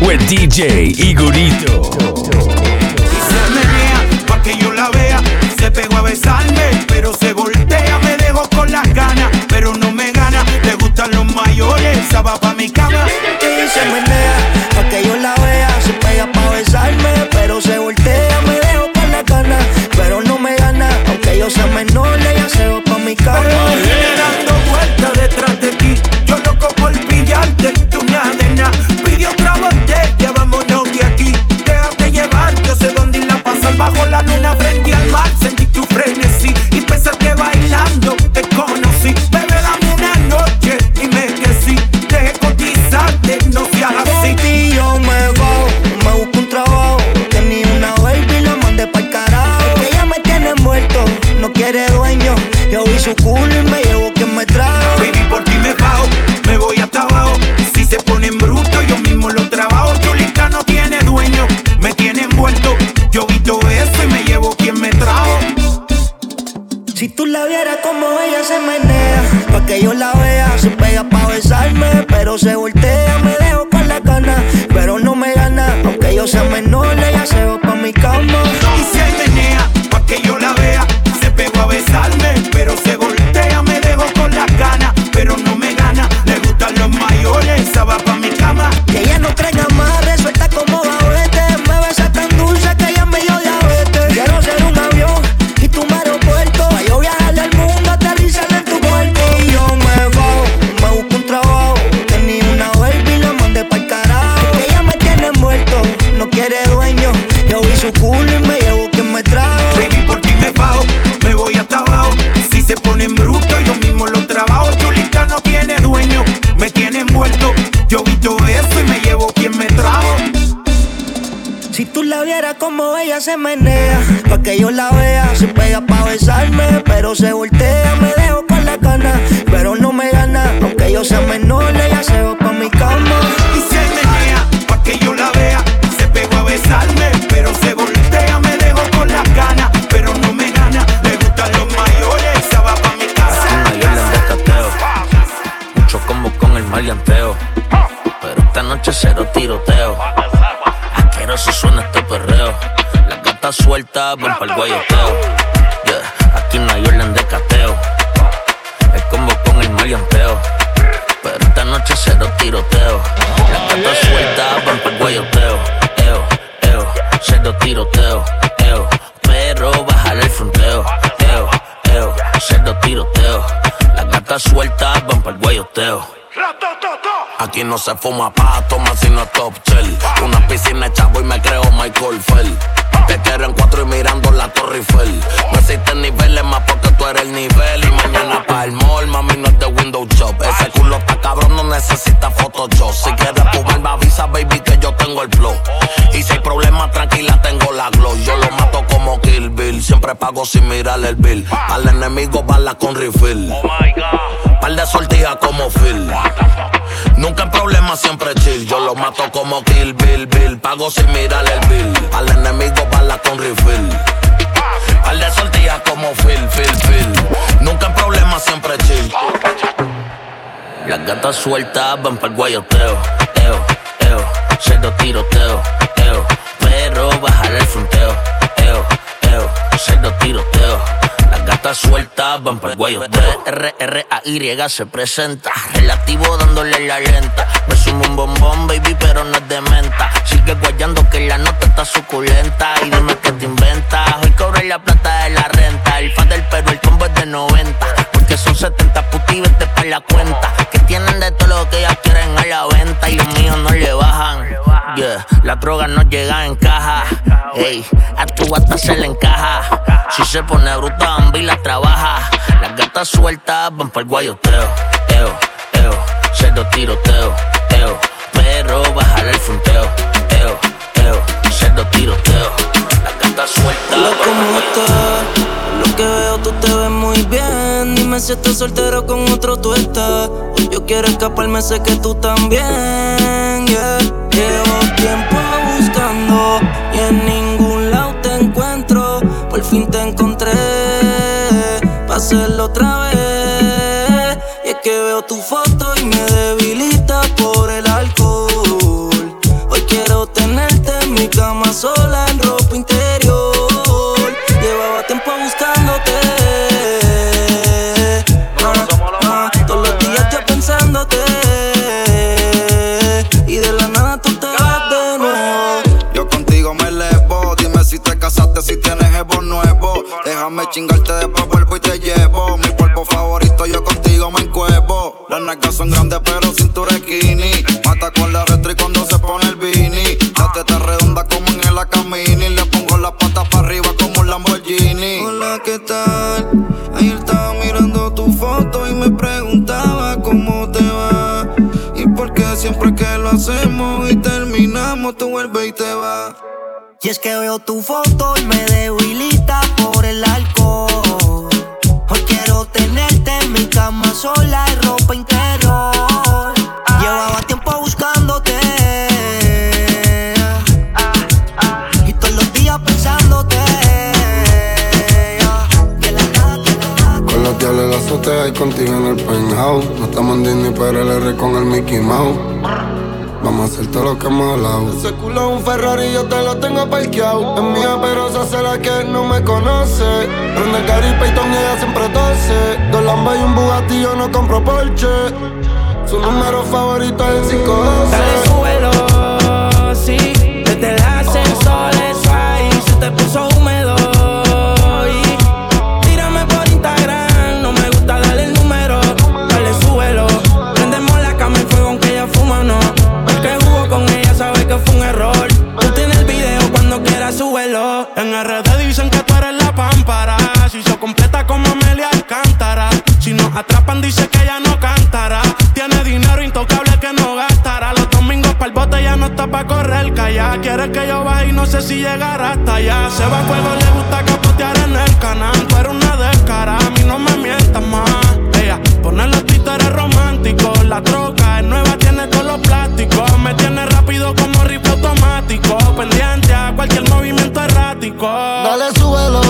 with DJ Igorito. se menea pa' que yo la vea. Se pegó a besarme, pero se voltea. Me dejó con las ganas, pero no me gana. Le gustan los mayores, esa va pa' mi cama. Y se menea pa' que yo la vea. Se pega pa' besarme, se menea, pa' que yo la sueltas van pa'l guayoteo. Yeah, aquí no hay orden de cateo. Es como con el maleanteo. Pero esta noche cero tiroteo. Las gatas sueltas van pa'l guayoteo. Eo, eo, cero tiroteo. Eo, pero bájale el fronteo. Eo, eo, cero tiroteo. Las gatas sueltas van pa'l guayoteo. Aquí no se fuma pa' pago sin mirar el bill. Al enemigo, bala con refill. Par de sortijas como Phil. Nunca en problemas, siempre chill. Yo lo mato como Kill Bill, Bill. Pago sin mirar el bill. Al enemigo bala con refill. Par de sortijas como Phil, Phil, Phil. Nunca en problemas, siempre chill. Las gatas sueltas van pa'l guayoteo. Eo, eo, cero tiroteo. Van pa'l guayoteo. R, R, A, Y se presenta. Relativo dándole la lenta. Me sumo un bombón, baby, pero no es de menta. Sigue guayando que la nota está suculenta. Y dime qué te inventas. Hoy cobré la plata de la renta. El fan del perro, el combo es de 90 son 70 puti, vete pa' la cuenta. Que tienen de todo lo que ellas quieren a la venta y los míos no le bajan. Yeah, la droga no llega en caja. Ey, a tu gata se le encaja. Si se pone bruta, Bambi trabaja. Las gatas sueltas van pa'l guayoteo. Eo, eo, cerdo tiroteo. Eo, perro, bajar el fronteo. Eo, eo, cerdo tiroteo. Las gatas sueltas. Lo que veo, tú te ves muy bien si estás soltero con otro tú estás. Yo quiero escaparme, sé que tú también. Llevo tiempo buscando y en ningún lado te encuentro. Por fin te encontré, para hacerlo otra vez. Y es que veo tu foto y me debilita por el alcohol. Hoy quiero tenerte en mi cama sola Déjame chingarte, después vuelvo y te llevo. Mi cuerpo favorito, yo contigo me encuevo. Las nalgas son grandes, pero cintura skinny. Mata con la retro y cuando se pone el beanie. La teta redonda como en el Acamini. Le pongo las patas para arriba como un Lamborghini. Hola, ¿qué tal? Ayer estaba mirando tu foto y me preguntaba cómo te va. Y por qué siempre que lo hacemos y terminamos, tú vuelves y te vas. Y es que veo tu foto y me debilita por el alcohol. Hoy quiero tenerte en mi cama sola y ropa interior. Llevaba tiempo buscándote. Y todos los días pensándote. Con los diablos en la azotea y contigo en el penthouse. No estamos en Disney, pero el R con el Mickey Mouse. Vamos a hacer todo lo que hemos hablado. Ese culo es un Ferrari, yo te lo tengo parqueado. Es mía, pero se hace la que no me conoce. Prende el Gary Payton y ella siempre tose. Dos Lambas y un Bugatti, yo no compro Porsche. Su número favorito es el 512. Dale, súbelo, sí. Desde el ascensor, eso ahí se te puso atrapan, dice que ella no cantará. Tiene dinero intocable que no gastará. Los domingos para el bote ya no está pa' correr calla. Quiere que yo baje y no sé si llegará hasta allá. Se va a fuego, le gusta capotear en el canal. Tú eres una descara, a mí no me mientas más. Ella pone los títeres románticos. La troca es nueva, tiene todos los plásticos. Me tiene rápido como rifle automático. Pendiente a cualquier movimiento errático. Dale, súbelo,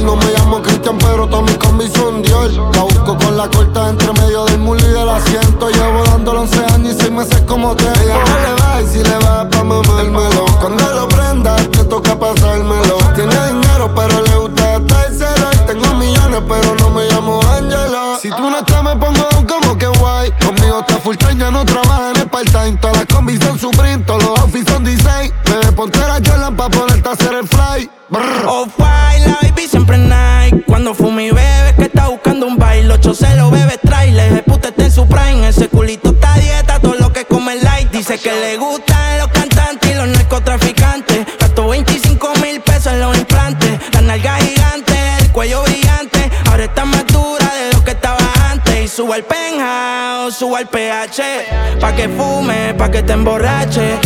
No me llamo Cristian, pero todas mis combis son Dior. La busco con la corta entre medio del mulo y del asiento. Llevo dándolo 11 años y 6 meses como te. Ella le va y si le va pa' mamármelo. Cuando lo prenda, te toca pasármelo. Pa' que fume, pa' que te emborrache.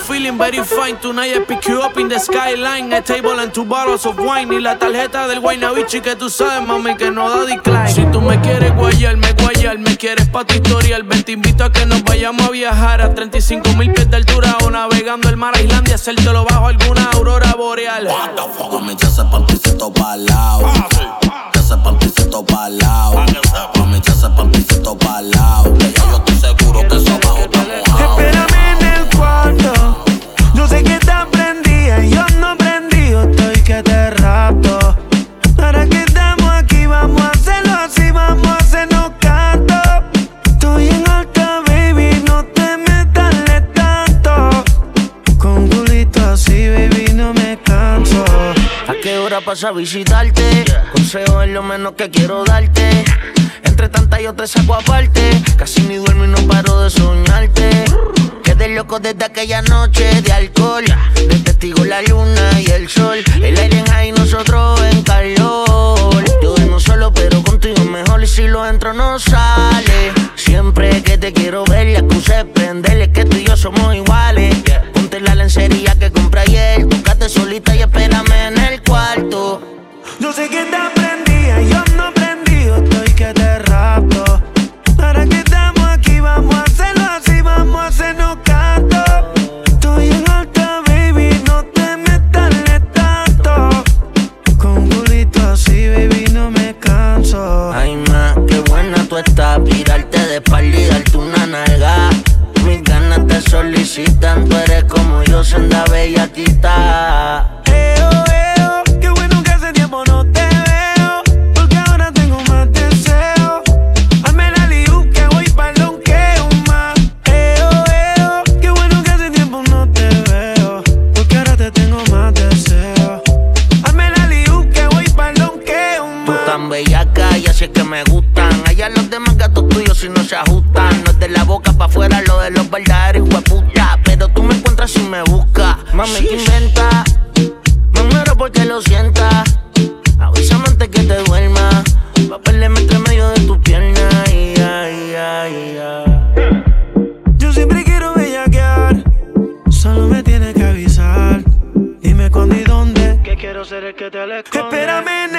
Feeling, very fine. Tonight I pick you up in the skyline. A table and two bottles of wine. Y la tarjeta del Guaynabichi que tú sabes, mami, que no da decline. Si tú me quieres guayar, me guayar. Me quieres pa' tu historial. Ven, te invito a que nos vayamos a viajar a 35 mil pies de altura o navegando el mar a Islandia. Hacértelo bajo alguna aurora boreal. What the fuck? Ese panticito pa'l lado. Panticito pa'l lado. Mami, ya ese panticito pa'l lado. Que ya yo estoy seguro que eso abajo está mojado. Espérame en el cuarto. Yo sé que estás prendida y yo no prendido. Estoy que te ¿A qué hora pasa a visitarte? Consejo es lo menos que quiero darte. Entre tantas yo te saco aparte. Casi ni duermo y no paro de soñarte. Quedé loco desde aquella noche de alcohol. De testigo la luna y el sol. El aire en high, nosotros en calor. Yo duermo solo, pero contigo mejor. Y si lo entro, no sale. Siempre que te quiero ver, la excusa es prenderle que tú y yo somos iguales. Ponte la lencería que espalda y darte una nalga. Mis ganas te solicitan. Tú eres como yo, senda bellaquita. Eo, eo, pa' afuera lo de los verdaderos hueputa. Pero tú me encuentras si me buscas. Mami, que inventa. Me muero porque lo sienta. Avísame antes que te duerma. Papeleme entre medio de tu pierna. Ay, ay, ay, ay. Yo siempre quiero bellaquear. Solo me tienes que avisar. Dime cuándo y dónde. Que quiero ser el que te le Espérame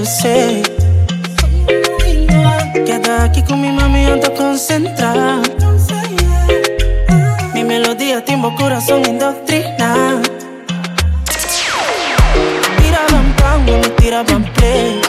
say. Queda aquí con mi mami, ando concentrada. Mi melodía, timbo, corazón indoctrina. Tiraban pan, me tiraban play.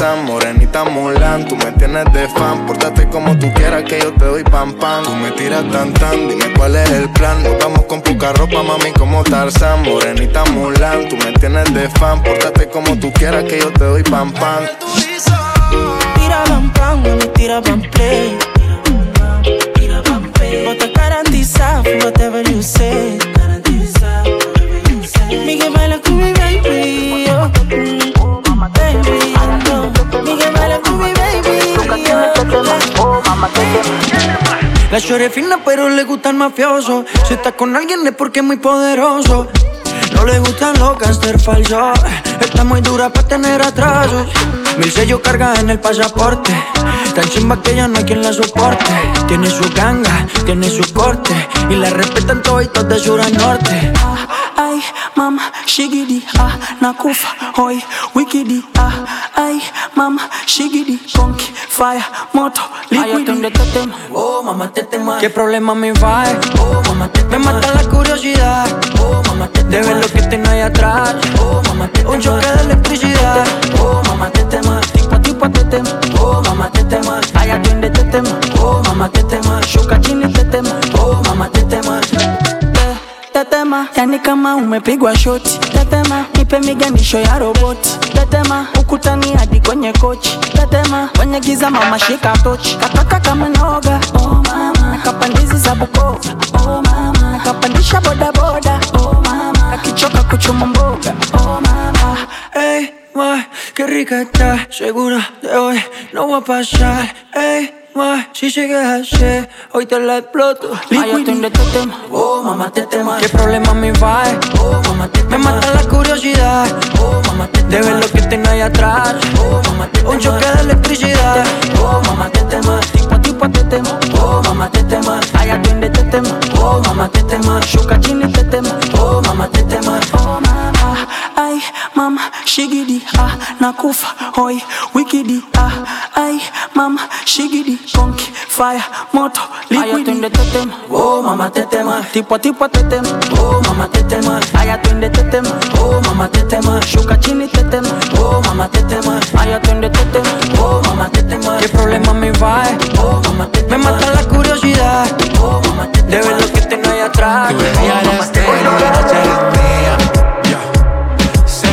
Como Tarzan. Morenita Mulan, tú me tienes de fan. Pórtate como tú quieras que yo te doy pam pam. Tú me tiras tan tan, dime cuál es el plan. Nos vamos con poca ropa, mami, como Tarzan. Morenita Mulan, tú me tienes de fan. Pórtate como tú quieras que yo te doy pam pam. Tira pam pam, mami, tira pam play. No te garantiza, whatever you say. La es fina pero le gusta el mafioso. Si está con alguien es porque es muy poderoso. No le gustan los gangster falsos. Está muy dura para tener atrasos. Mil sellos carga en el pasaporte. Tan chimba que ya no hay quien la soporte. Tiene su ganga, tiene su corte. Y la respetan todos de sur a norte. Ay, mama, shigidi, ah, nakufa, hoy, wikidi, ah, mama, shigidi, conky, fire, moto, liquidi. Ay, te oh, mamá, te tema. ¿Qué problema me va? Oh, mamá, te Me mata la curiosidad, oh, mamá, te De ver lo que tengo ahí atrás, oh, mamá, te Un choque de electricidad, oh, mamá, te tema. Tipo a tipo te tema, oh, mamá, te tema. Ay, atiende, te tema, oh, mamá, te tema. Shuka chini, te tema, oh, mamá, te tema. Tetema, yani kama umepigwa shoti tetema, nipe miganisho ya roboti tetema, ukutani hadi kwenye kochi tetema, kwenye giza mama shika tochi, kataka kama noga. Oh mama, nakapandizi za Bukoba oh mama, nakapandisha bodaboda oh mama, akichoka kuchuma mboga. Oh mama, hey, ma, está, segura de hoy no va a pasar, hey si llegas ayer, hoy te la exploto. Ay, de tema, oh mamá te tema. ¿Qué problema me va? Oh mamá te Me mata la curiosidad, oh mamá te De ver lo que tengo ahí atrás, oh mamá te Un choque de electricidad, oh mamá te tema. Tipo a tipo te tema, oh mamá te tema. Ay, atiende te tema, oh mamá te tema. Shuka chini te tema, oh mamá te tema. Oh Ah, ai mam shigidi ah nakufa hoi wikidi ah ai mam shigidi konki fire moto liquidi. tetem. Oh mama tetema ah. tipo tipo tetem. Oh mama tetema aya ah. twende tetem. Oh mama tetema shuka chini tetem. Oh mama tetema aya twende tetem. Oh mama tetema qué problema me va eh. oh mama tetema me mata la curiosidad. Oh mama tetema de ver lo que tengo ahí atrás. Que me digas,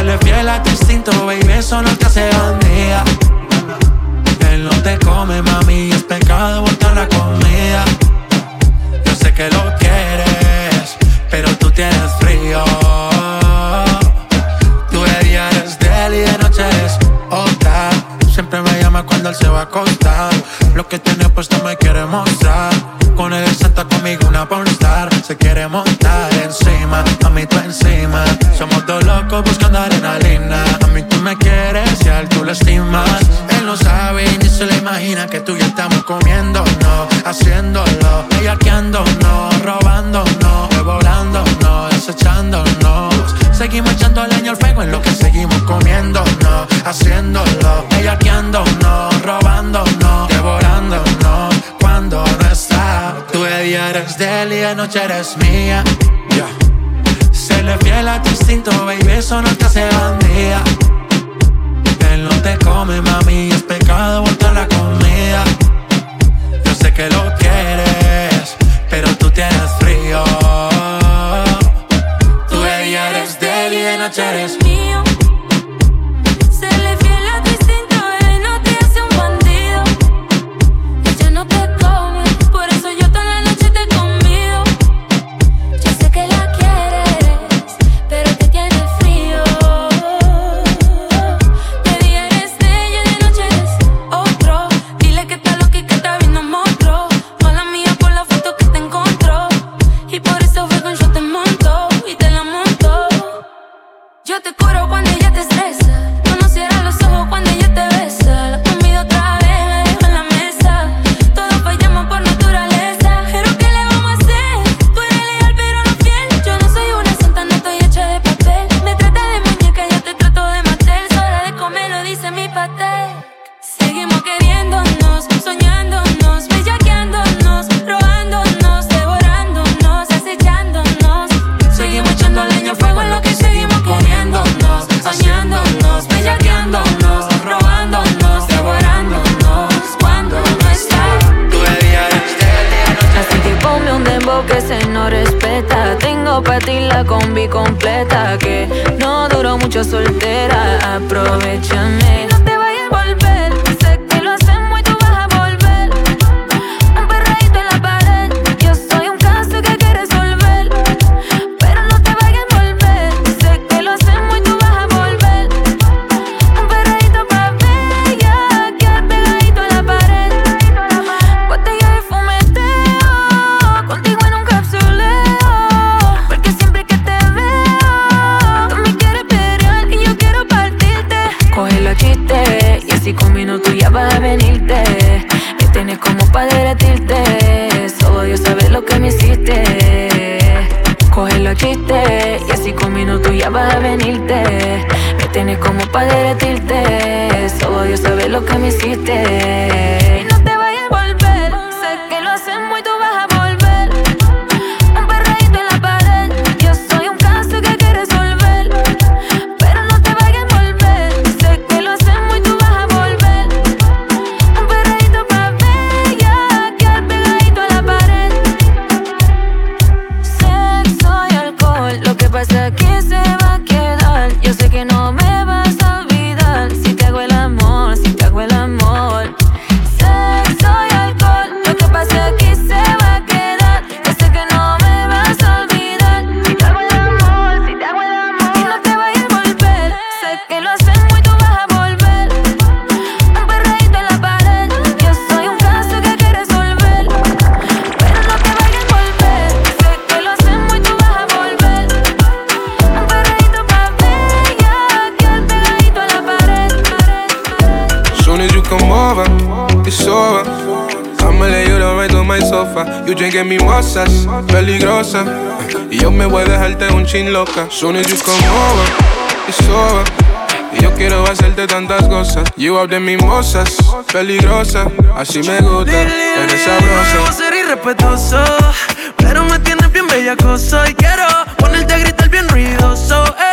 le fiel a tu instinto, baby, eso no te hace bandera no te come, mami, es pecado botar la comida. Yo sé que lo quieres, pero tú tienes frío. Tú eres de él y de noche eres otra. Siempre me llama cuando él se va a acostar. Lo que tiene puesto me quiere mostrar. Con él santa conmigo una pornstar. Se quiere montar encima, noche eres mía. Se le fiel a tu instinto, baby, eso no loca. Soon as you come over, it's over. Y yo quiero hacerte tantas cosas. You out de mimosas, peligrosa. Así me gusta, eres Quiero sabrosa. ser irrespetuoso, pero me tienes bien bellacoso y quiero ponerte a gritar bien ruidoso. Eh,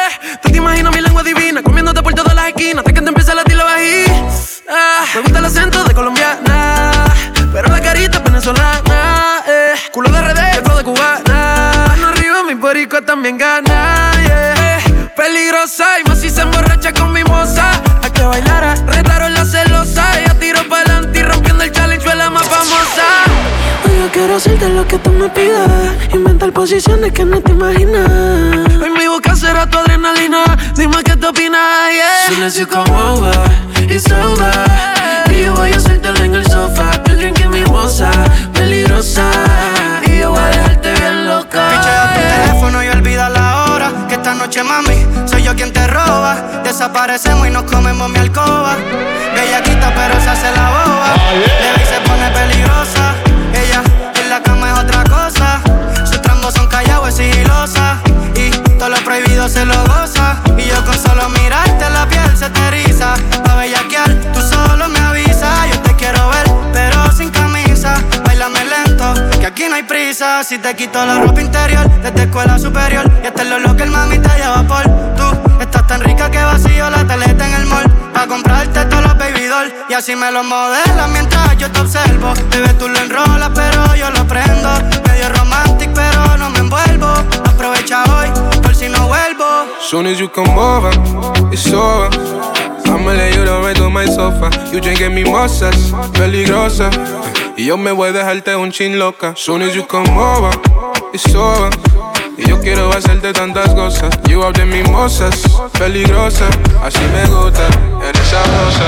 quiero hacerte lo que tú me pidas. Inventar posiciones que no te imaginas. Hoy mi boca será tu adrenalina. Dime qué te opinas, yeah. Soon as you come over, it's over. Y yo voy a hacértelo en el sofá. Yo drinking mi moza, peligrosa. Y yo voy a dejarte bien loca. Pichea tu teléfono y olvida la hora. Que esta noche, mami, soy yo quien te roba. Desaparecemos y nos comemos mi alcoba. Bellaquita, pero se hace la boba. Bebé y se pone peligrosa. Otra cosa. Sus trambos son callados, es sigilosa. Y todo lo prohibido se lo goza. Y yo con solo mirarte la piel se te eriza. Pa' bellaquear, tú solo me avisas. Yo te quiero ver, pero sin camisa. Bailame lento, que aquí no hay prisa. Si te quito la ropa interior, desde escuela superior. Y este es lo loco, el mami te lleva por tú. Estás tan rica que vacío la teleta en el mall. Pa' comprarte todos los baby doll. Y así me lo modelas mientras yo te observo. Bebé, tú lo enrolas, pero yo lo prendo. Medio romantic, pero no me envuelvo. Aprovecha hoy, por si no vuelvo. Soon as you come over, it's over. I'ma lay you right on my sofa. You drinking mimosas, peligrosa. Y yo me voy a dejarte un chin loca. Soon as you come over, it's over. Y yo quiero hacerte tantas cosas. You out de mimosas, peligrosa. Así me gusta, eres sabrosa.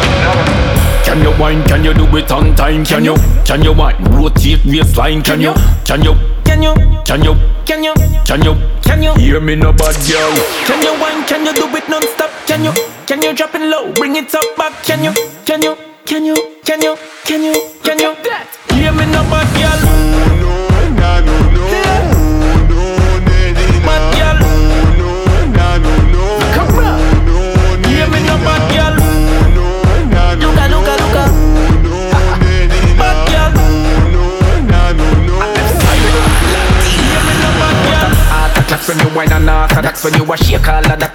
Can you wine? Can you do it on time? Can you? Can you wine? Rotate waistline? Can you? Can you? Can you? Can you? Can you? Can you? Can you? Hear me no bad girl. Can you wine? Can you do it non-stop? Can you? Can you drop it low? Bring it up back? Can you? Can you? Can you? Can you? Can you? Can you? Hear me no bad girl.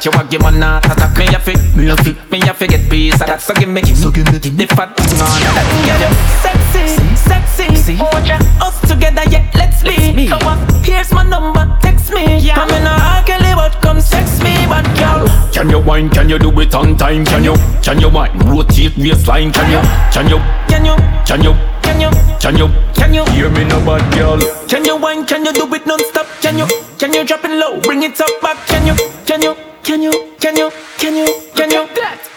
That you a give man heart attack me a fi me a fi me a fi get piece of that so give me so give me the fat thing on that Girl, you sexy, sexy. Oja, us together, yeah, let's be. Come on, here's my number, text me. Yeah. I'm in a hard Kelly, but come sex me, but girl. Can you wine? Can you do it on time? Can you? Can you wine? Rotate waistline? Can you? Can you? Can you? Can you? Can you? Can you? Can you? Hear me no bad girl. Can you wine? Can you do it non-stop? Can you? Can you drop it low? Bring it up back? Can you? Can you? Can you? Can you? Can you? Can you?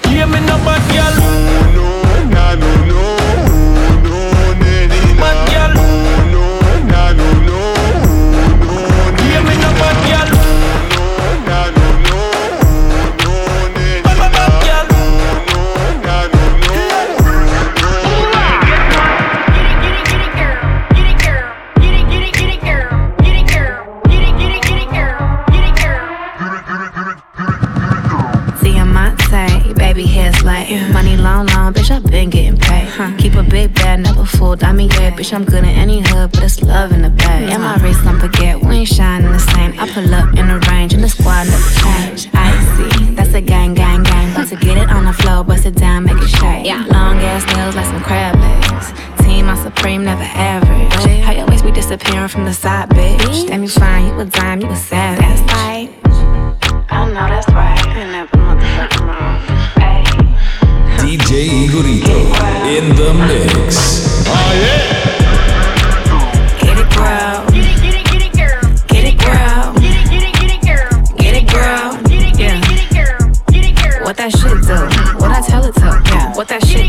Hear me no bad girl. Long, long, bitch. I've been getting paid. Keep a big bag, never fooled. I mean, yeah, bitch. I'm good in any hood, but it's love in the bag. And my wrist, don't forget, we ain't shining the same. I pull up in the range, and the squad never change. I see, that's a gang, gang, gang. About to get it on the floor, bust it down, make it shake. Long ass nails like some crab legs. Team, I'm supreme, never average. Oh, How you always be disappearing from the side, bitch? Damn, you fine, you a dime, you a savage. That's right. I know that's right. Ain't never motherfucking wrong. Ay. DJ Igorito in the mix. Oh, get it, girl. Get it, get it, get it, girl. Get it, girl. Get it, get it, get it, girl. Get it, girl. Get it, get it, get it, girl. Get it, girl. What that shit do? What I tell it to? Yeah. What that shit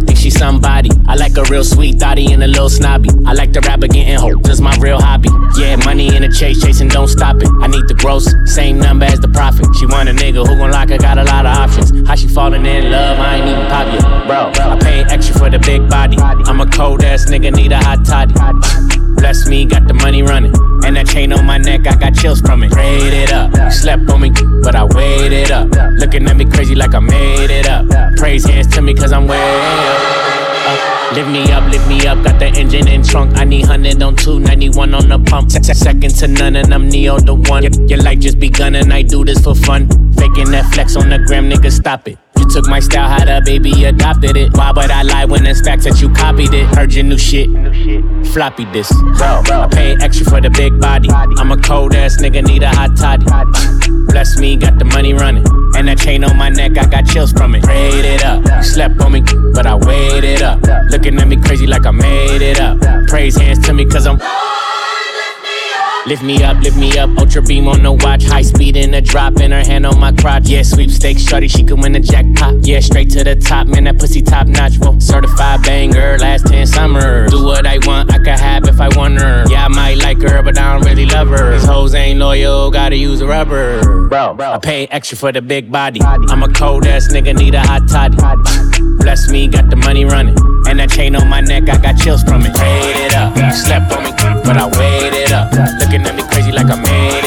think she's somebody. I like a real sweet thotty and a little snobby. I like the rapper getting hoes, that's my real hobby. Yeah, money in the chase, chasing, don't stop it. I need the gross, same number as the profit. She want a nigga who gon' lock her, got a lot of options. How she falling in love, I ain't even pop yet. Bro, I pay extra for the big body. I'm a cold ass nigga, need a hot toddy. Bless me, got the money running. And that chain on my neck, I got chills from it. Prayed it up. Slept on me, but I waited up. Looking at me crazy like I made it up. Praise hands to me, cause I'm way up. Lift me up, lift me up. Got the engine in trunk. I need 100 on 291 on the pump. Se- Second to none, and I'm Neo the one. Your, your life just begun, and I do this for fun. Faking that flex on the gram, nigga, stop it. You took my style, how the baby adopted it. Why would I lie when it's facts that you copied it? Heard your new shit. Floppy this. I pay extra for the big body. I'm a cold ass nigga, need a hot toddy. Bless me, got the money running. And that chain on my neck, I got chills from it. Prayed it up. You slept on me, but I waited up. Looking at me crazy like I made it up. Praise hands to me, cause I'm. Lift me up, lift me up, ultra beam on the watch, high speed in the drop, and her hand on my crotch. Yeah, sweepstakes, shorty, she could win the jackpot. Yeah, straight to the top, man, that pussy top notch. Whoa. Certified banger, last 10 summers. Do what I want, I could have if I want her. Yeah, I might like her, but I don't really love her. These hoes ain't loyal, gotta use a rubber. Bro, I pay extra for the big body. I'm a cold ass nigga, need a hot toddy. Bless me, got the money running. And that chain on my neck, I got chills from it. Paid it up, you slept on me, but I waited up. Looking at me crazy like a made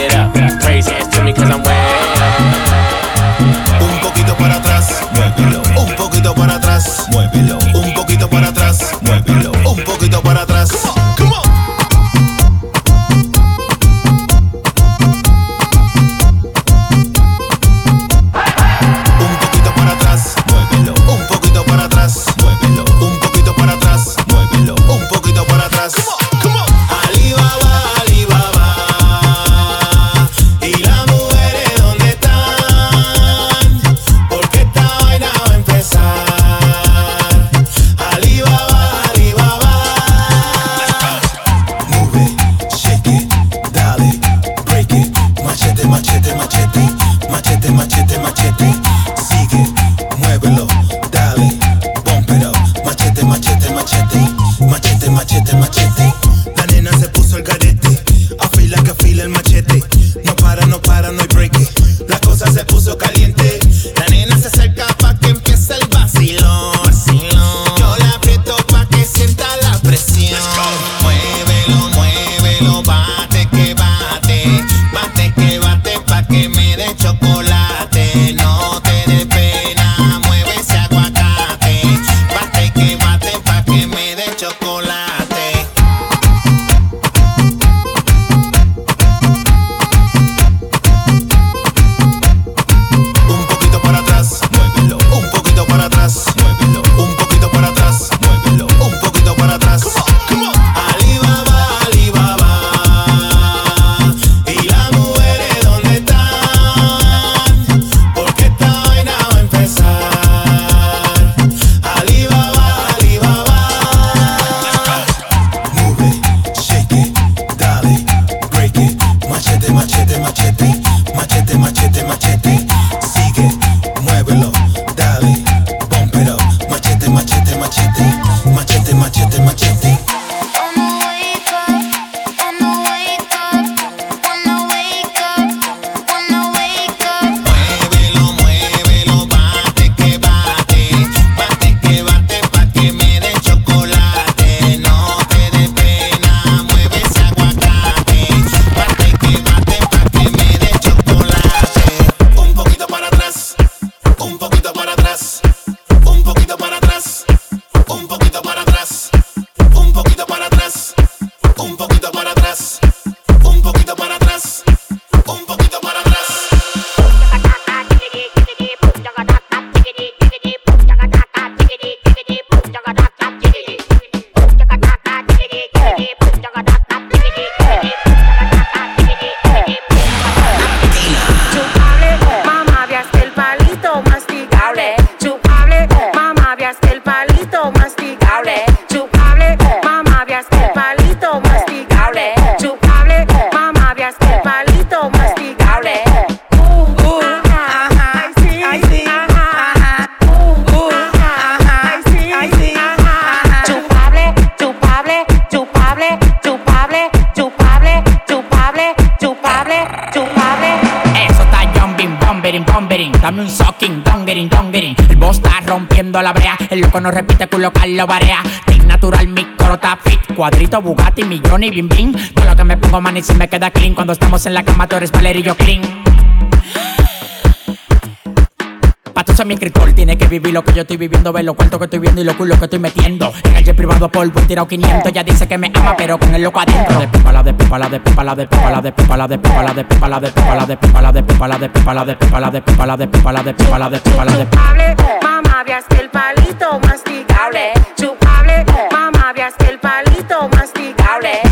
queda clean. Cuando estamos en la cama, tú eres Valerio clean. Pa' tú ser mi escritor, tiene que vivir lo que yo estoy viviendo, ver lo cuento que estoy viendo y lo culo que estoy metiendo. En el jet privado polvo he tirado 500, ya dice que me ama, pero con el loco adentro. De pipa la de pipa la de pipa la de pipa la de pipa la de pipa la de pipa la de pipa la de pipa la de pipa la de pipa la de pipa la de pipa la de pipa la de pipa la de pipa la de Chupable, mamá, veas que el palito masticable. Chupable, mamá, veas que el palito masticable.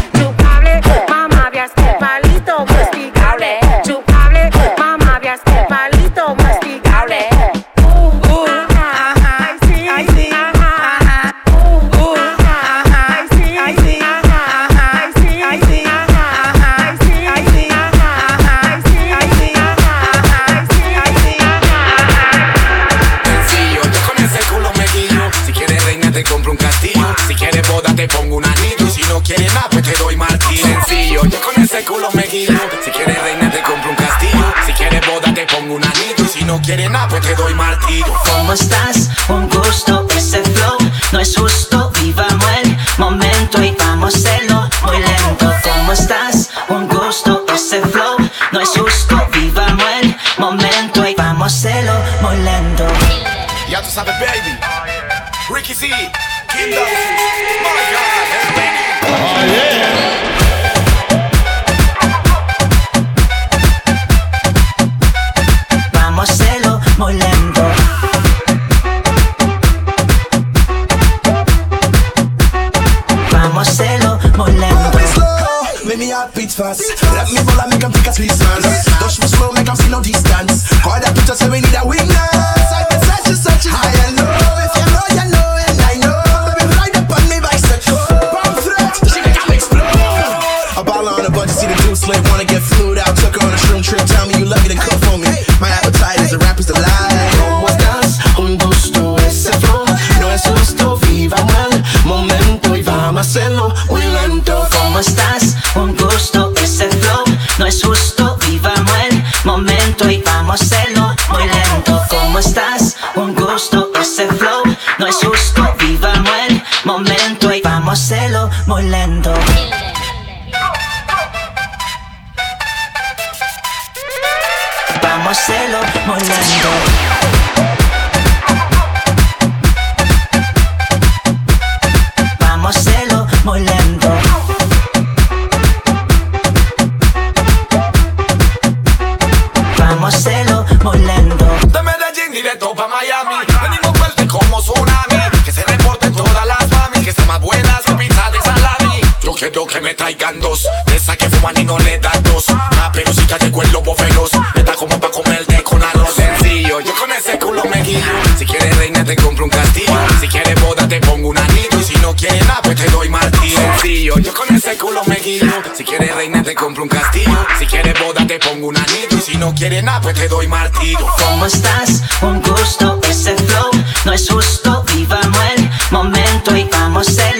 Reina te compro un castillo. Si quieres boda te pongo un anillo. Y si no quieres nada pues te doy martillo. ¿Cómo estás? Un gusto, ese flow no es justo. Vivamos el momento y vamos a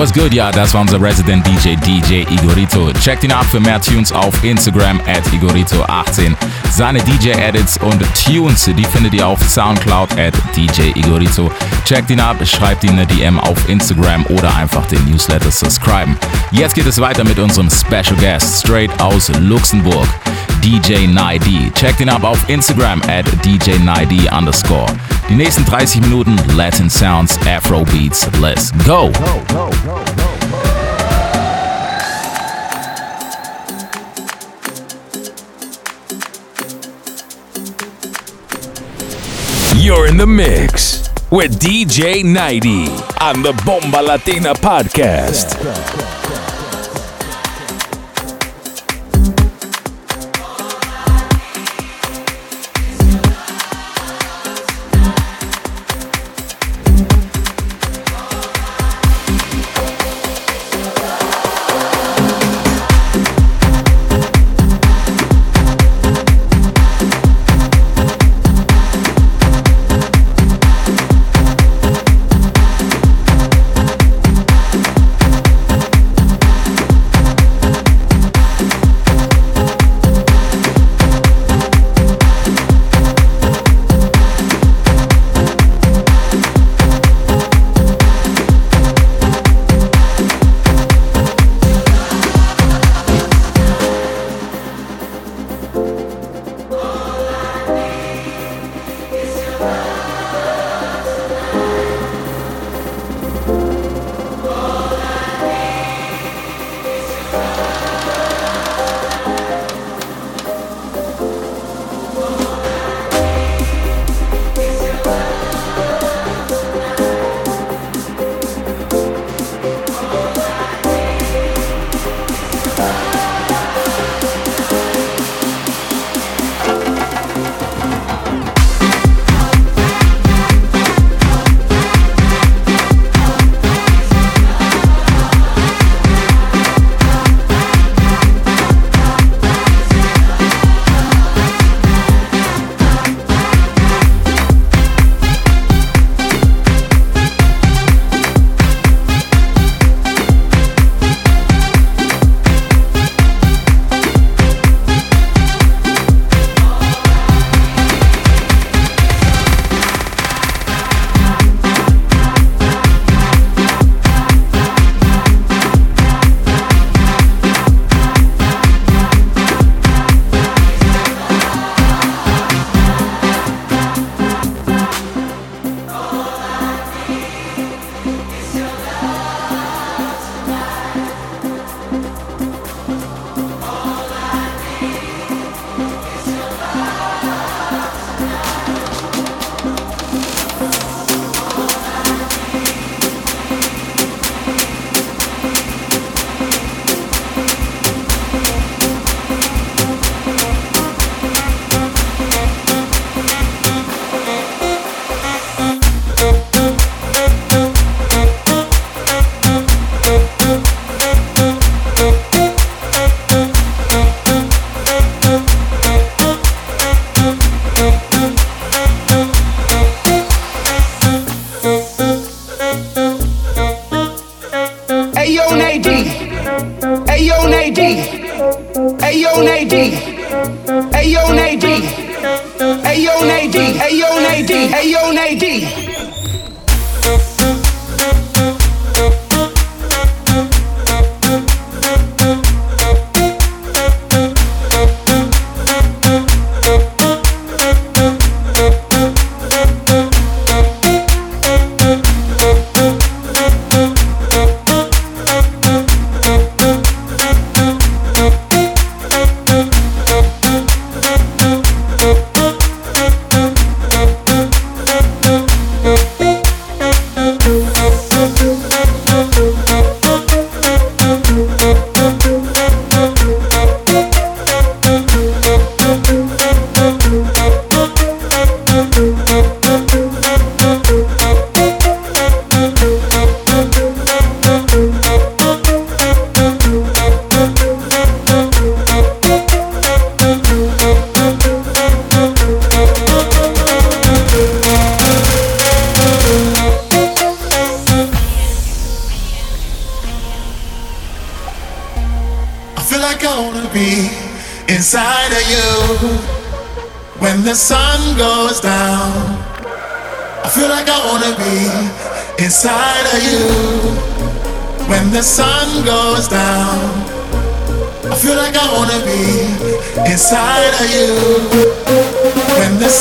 What's good, ja, das war unser Resident DJ DJ Igorito. Checkt ihn ab für mehr Tunes auf Instagram at Igorito18. Seine DJ-Edits und Tunes, die findet ihr auf Soundcloud at DJ Igorito. Checkt ihn ab, schreibt ihm eine DM auf Instagram oder einfach den Newsletter subscriben. Jetzt geht es weiter mit unserem Special Guest, straight aus Luxemburg. DJ Nidi. Checkt ihn ab auf Instagram at DJ Nidi underscore. Die nächsten 30 Minuten Latin Sounds, Afro Beats. Let's go! You're in the mix with DJ Nighty on the Bomba Latina podcast.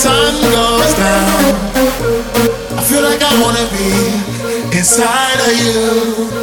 sun goes down, I feel like I wanna be inside of you.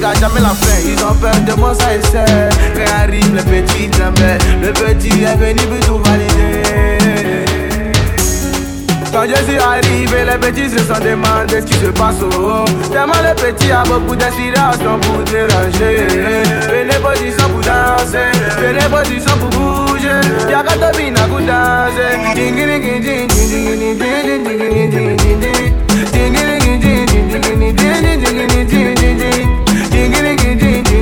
gars, jamais la fin. Ils ont peur de. Quand arrive le petit le petit est venu pour tout valider. Quand je suis arrivé, les petits se sont demandé ce qui se passe au haut. Tellement les petits a beaucoup d'inspiration pour déranger. Venez pas pour danser, venez pas pour bouger. Y'a qu'à tomber pour danser.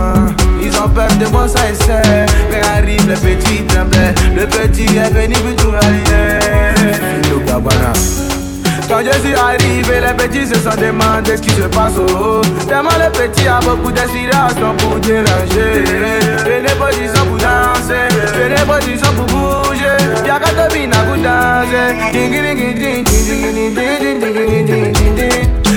loin. Ils ont peur de mon succès. Mais arrive le petit. Le petit est venu Quand je suis arrivé, les petits se sont demandés ce qui se passe au haut. Tellement le petit a beaucoup d'inspiration pour déranger. Venez pas pour danser, venez pas pour bouger. Y'a qu'à te pour danser. Ding ding ding ding ding ding ding ding ding ding ding ding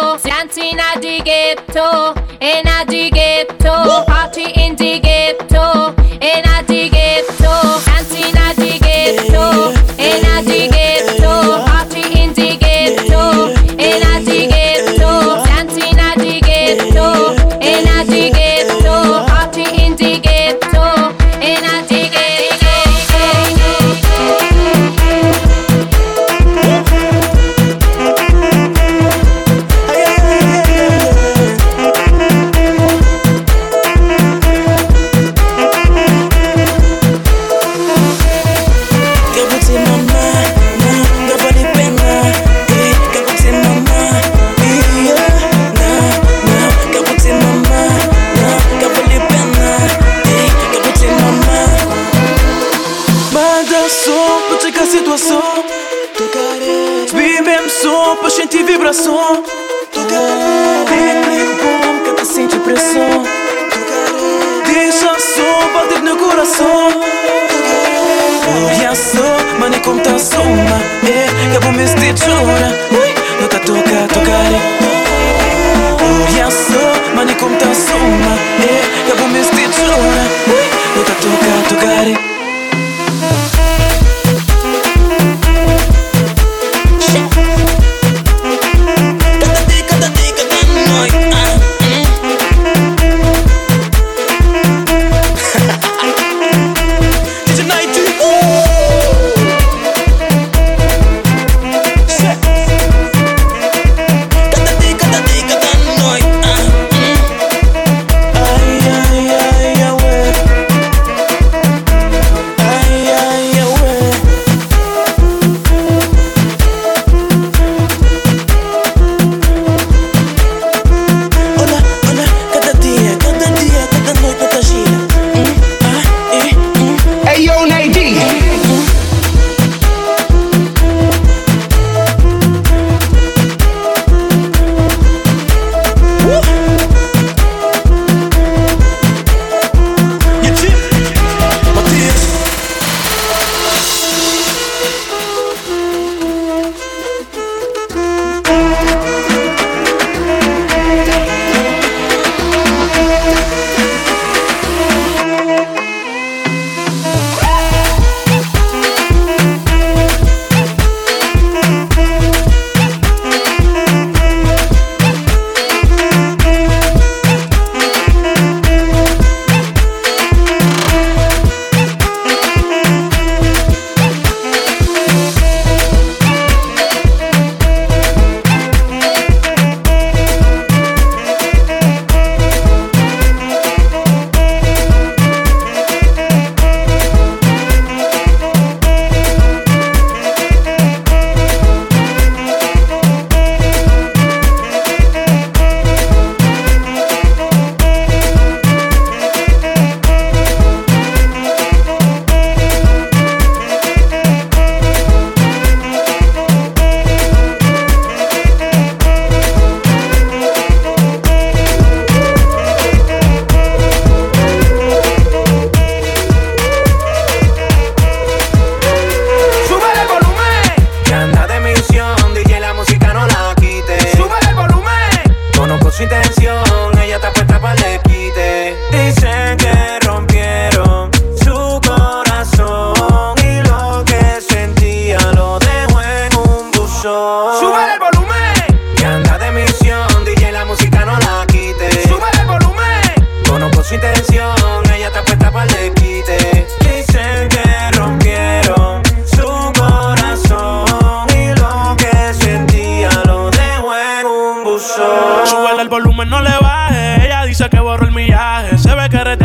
ghetto, dancing at the ghetto, and at the ghetto.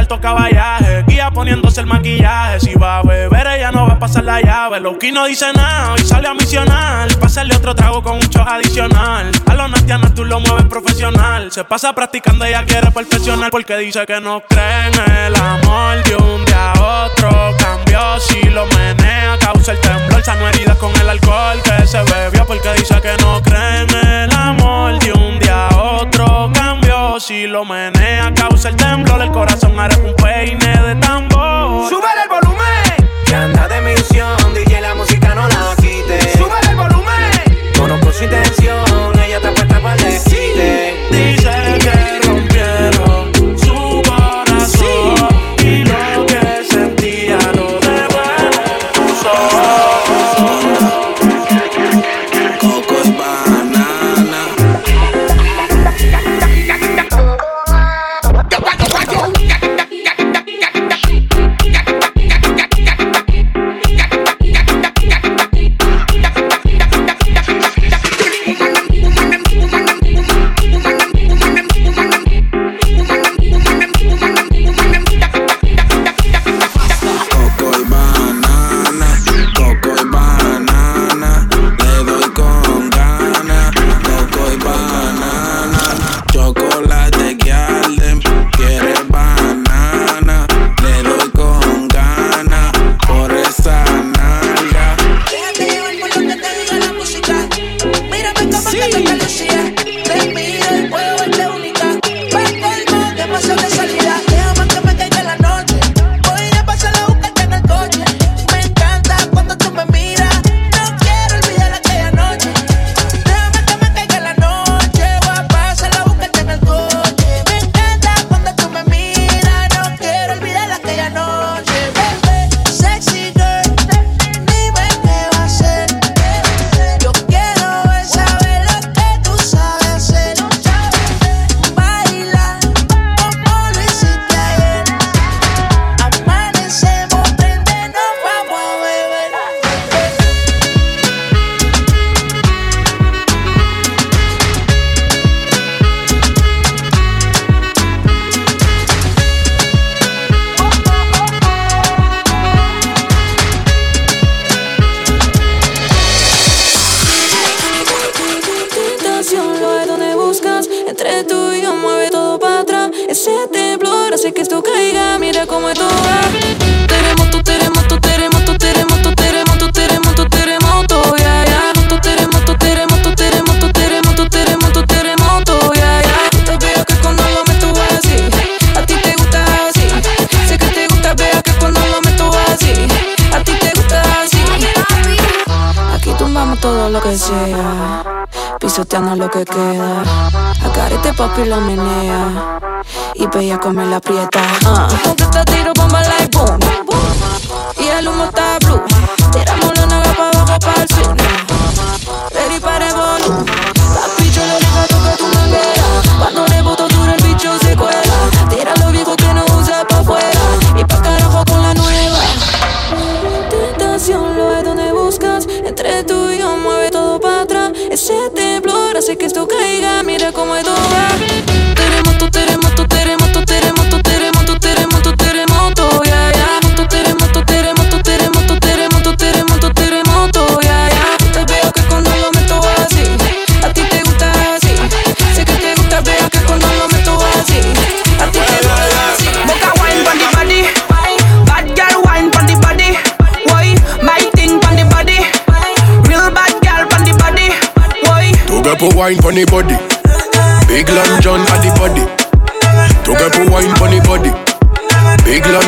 alto caballaje. Guía poniéndose el maquillaje. Si va a beber, ella no va a pasar la llave. Lowkey no dice nada y sale a misionar. Pásale otro trago con un show adicional. A los natianas tú lo mueves profesional. Se pasa practicando, ella quiere perfeccionar. Porque dice que no cree en el amor. De un día a otro cambió. Si lo menea, causa el temblor. Sano heridas con el alcohol que se bebió. Porque dice que no cree si lo menea, causa el temblor, el corazón hará un peine de tambor.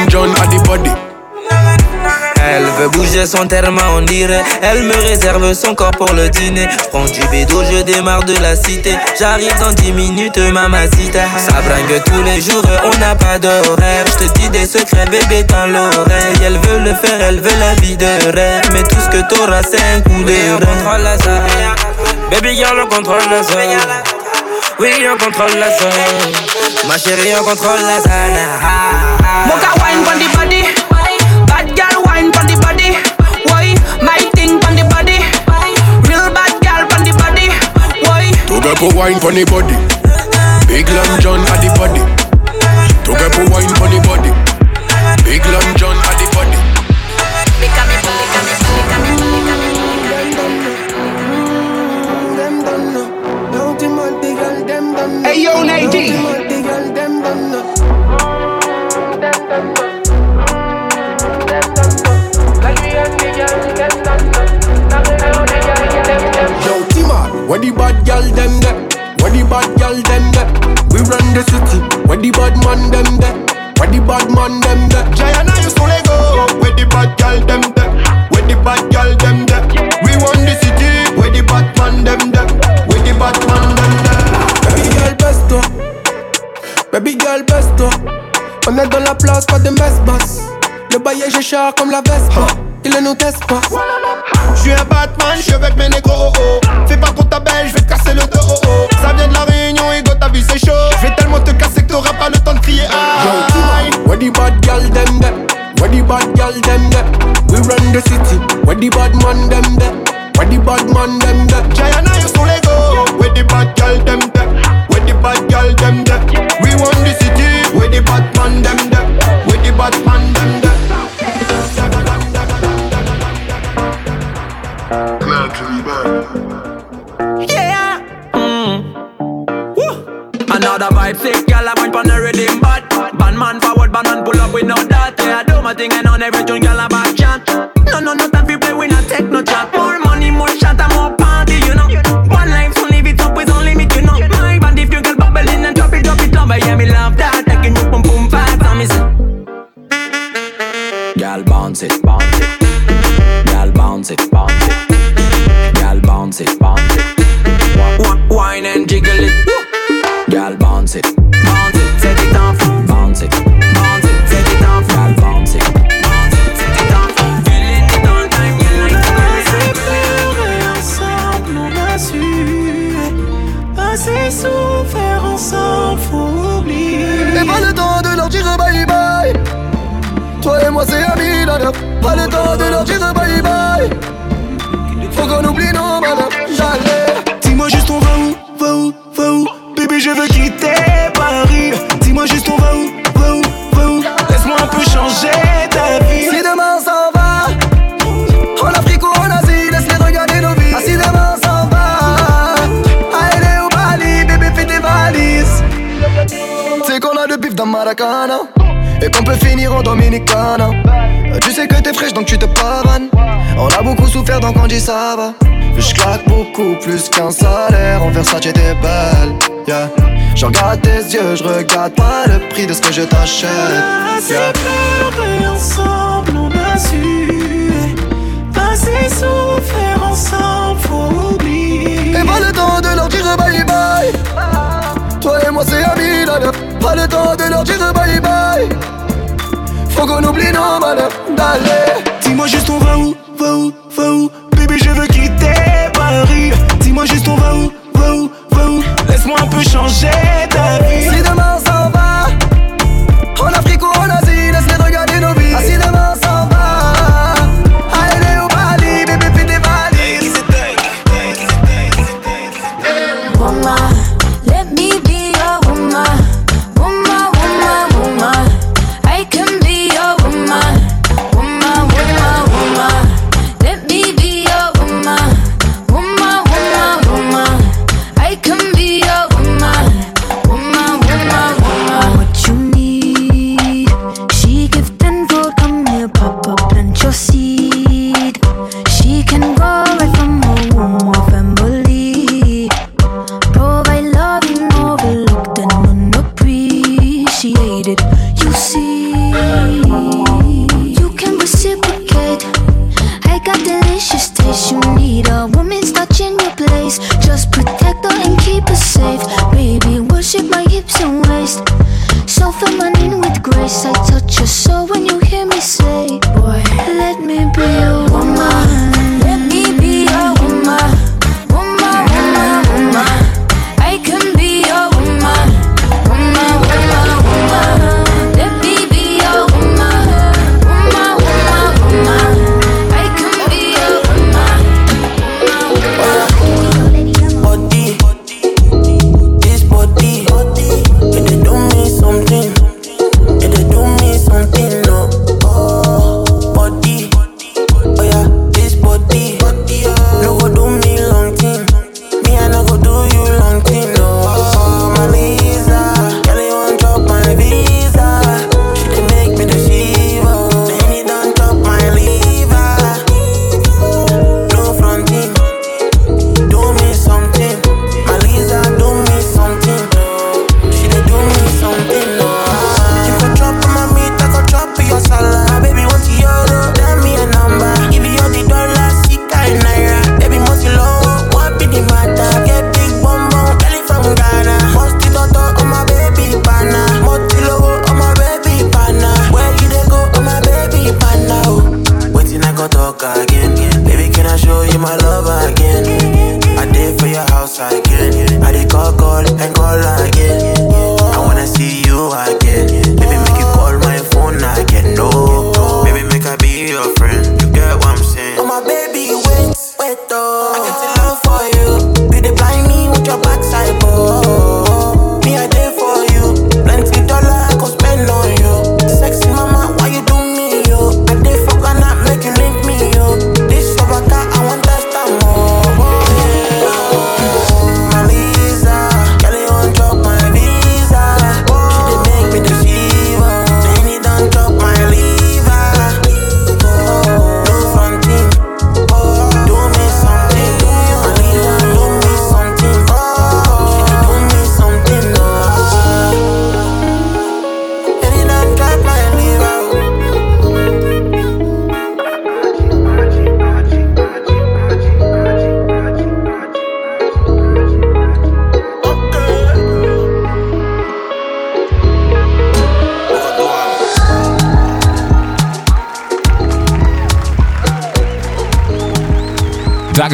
John at the body. Elle veut bouger son terme, on dirait. Elle me réserve son corps pour le dîner. Prends du bédo, je démarre de la cité. J'arrive dans 10 minutes, mamacita. Ça bringue tous les jours, on n'a pas d'horaire. Je te dis des secrets, bébé, dans l'oreille. Elle veut le faire, elle veut la vie de rêve. Mais tout ce que t'auras, c'est un coup de contrôle la zone. Baby girl, on contrôle la zone. Oui, on contrôle la zone. Ma chérie, on contrôle la zone. Boca wine pon the body, bad girl wine pon the body. Why my thing pon the body, real bad girl pon the body. Why? To get put wine pon the body. Big Long John at the body. To get put wine pon the body. Big Long John where the bad girl them get? Where the bad girl them get? We run the city. Where the bad man them get? Where the bad man them get? Giant, I used to let go. Where the bad girl them get? Where the bad girl them get? We run the city. Where the bad man them get? Where the bad man them get? Baby girl besto, baby girl besto. On est dans la place, pas de mess boss. Le baillet je char comme la Vespa. Il ne nous teste pas. Je suis un Batman, je avec mes négros. Oh, oh. Fais pas pour ta belle, je vais te casser le dos. Oh, oh. Ça vient de la réunion, Ego, ta vie c'est chaud. Je vais tellement te casser que t'auras pas le temps de crier. Aïe. Where the bad girl them get? Where the bad girl them get? We run the city. Where the bad man them get? Where the bad man them get? Giant, I used to let go. Where the bad girl them get? Where the bad girl them get? We run the city. Where the bad man them get? Where the bad man them get? Another vibe sick, girl, I wine pon the rhythm bad. Bad man forward, bad man pull up with no that. Yeah, I do my thing and on every tune, girl, I back chat. No, no, no time for play, we not take no chat. More money, more shot, and more party, you know. One life, so live it up with no limit, you know. My band, if you girl bubbling and drop it, drop it low Yeah, me love that, taking you boom, boom, fast me say Girl, bounce it, bounce it. Girl, bounce it, bounce it. Girl, bounce it, bounce it. Wine and jiggle it Girl, bounce set it. Off, bounce bounce it, set it off. Feeling it. All time, you like to ensemble, on a su Assez souffert ensemble, faut oublier pas le temps de leur dire bye bye. Toi et moi c'est amis nana Pas le temps de leur dire bye bye Et qu'on peut finir en Dominicana. Tu sais que t'es fraîche donc tu te pavanes. On a beaucoup souffert donc on dit ça va. Je claque beaucoup plus qu'un salaire. En Versace t'es belle. Yeah. Je regarde tes yeux, je regarde pas le prix de ce que je t'achète. Yeah. Assez ensemble, on a su. Assez souffert ensemble, faut oublier. Et pas le temps de leur dire bye bye. Toi et moi c'est amis, là, pas le temps de leur dire bye bye. Faut qu'on oublie nos malheurs d'aller. Dis-moi juste on va où, va où, va où? Bébé, je veux quitter Paris. Dis-moi juste on va où, va où, va où? Laisse-moi un peu changer ta vie. Si demain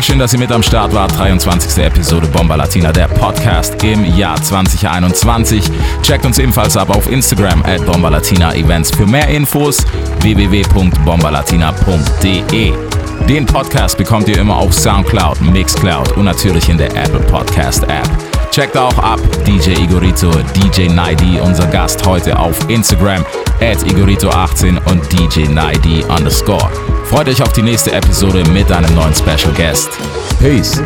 Dankeschön, dass ihr mit am Start wart. 23. Episode Bomba Latina, der Podcast im Jahr 2021. Checkt uns ebenfalls ab auf Instagram at Bomba Latina Events für mehr Infos www.bombalatina.de. Den Podcast bekommt ihr immer auf Soundcloud, Mixcloud und natürlich in der Apple Podcast App. Checkt auch ab DJ Igorito, DJ Naidi, unser Gast heute auf Instagram, at Igorito18 und DJ Naidi underscore. Freut euch auf die nächste Episode mit einem neuen Special Guest. Peace.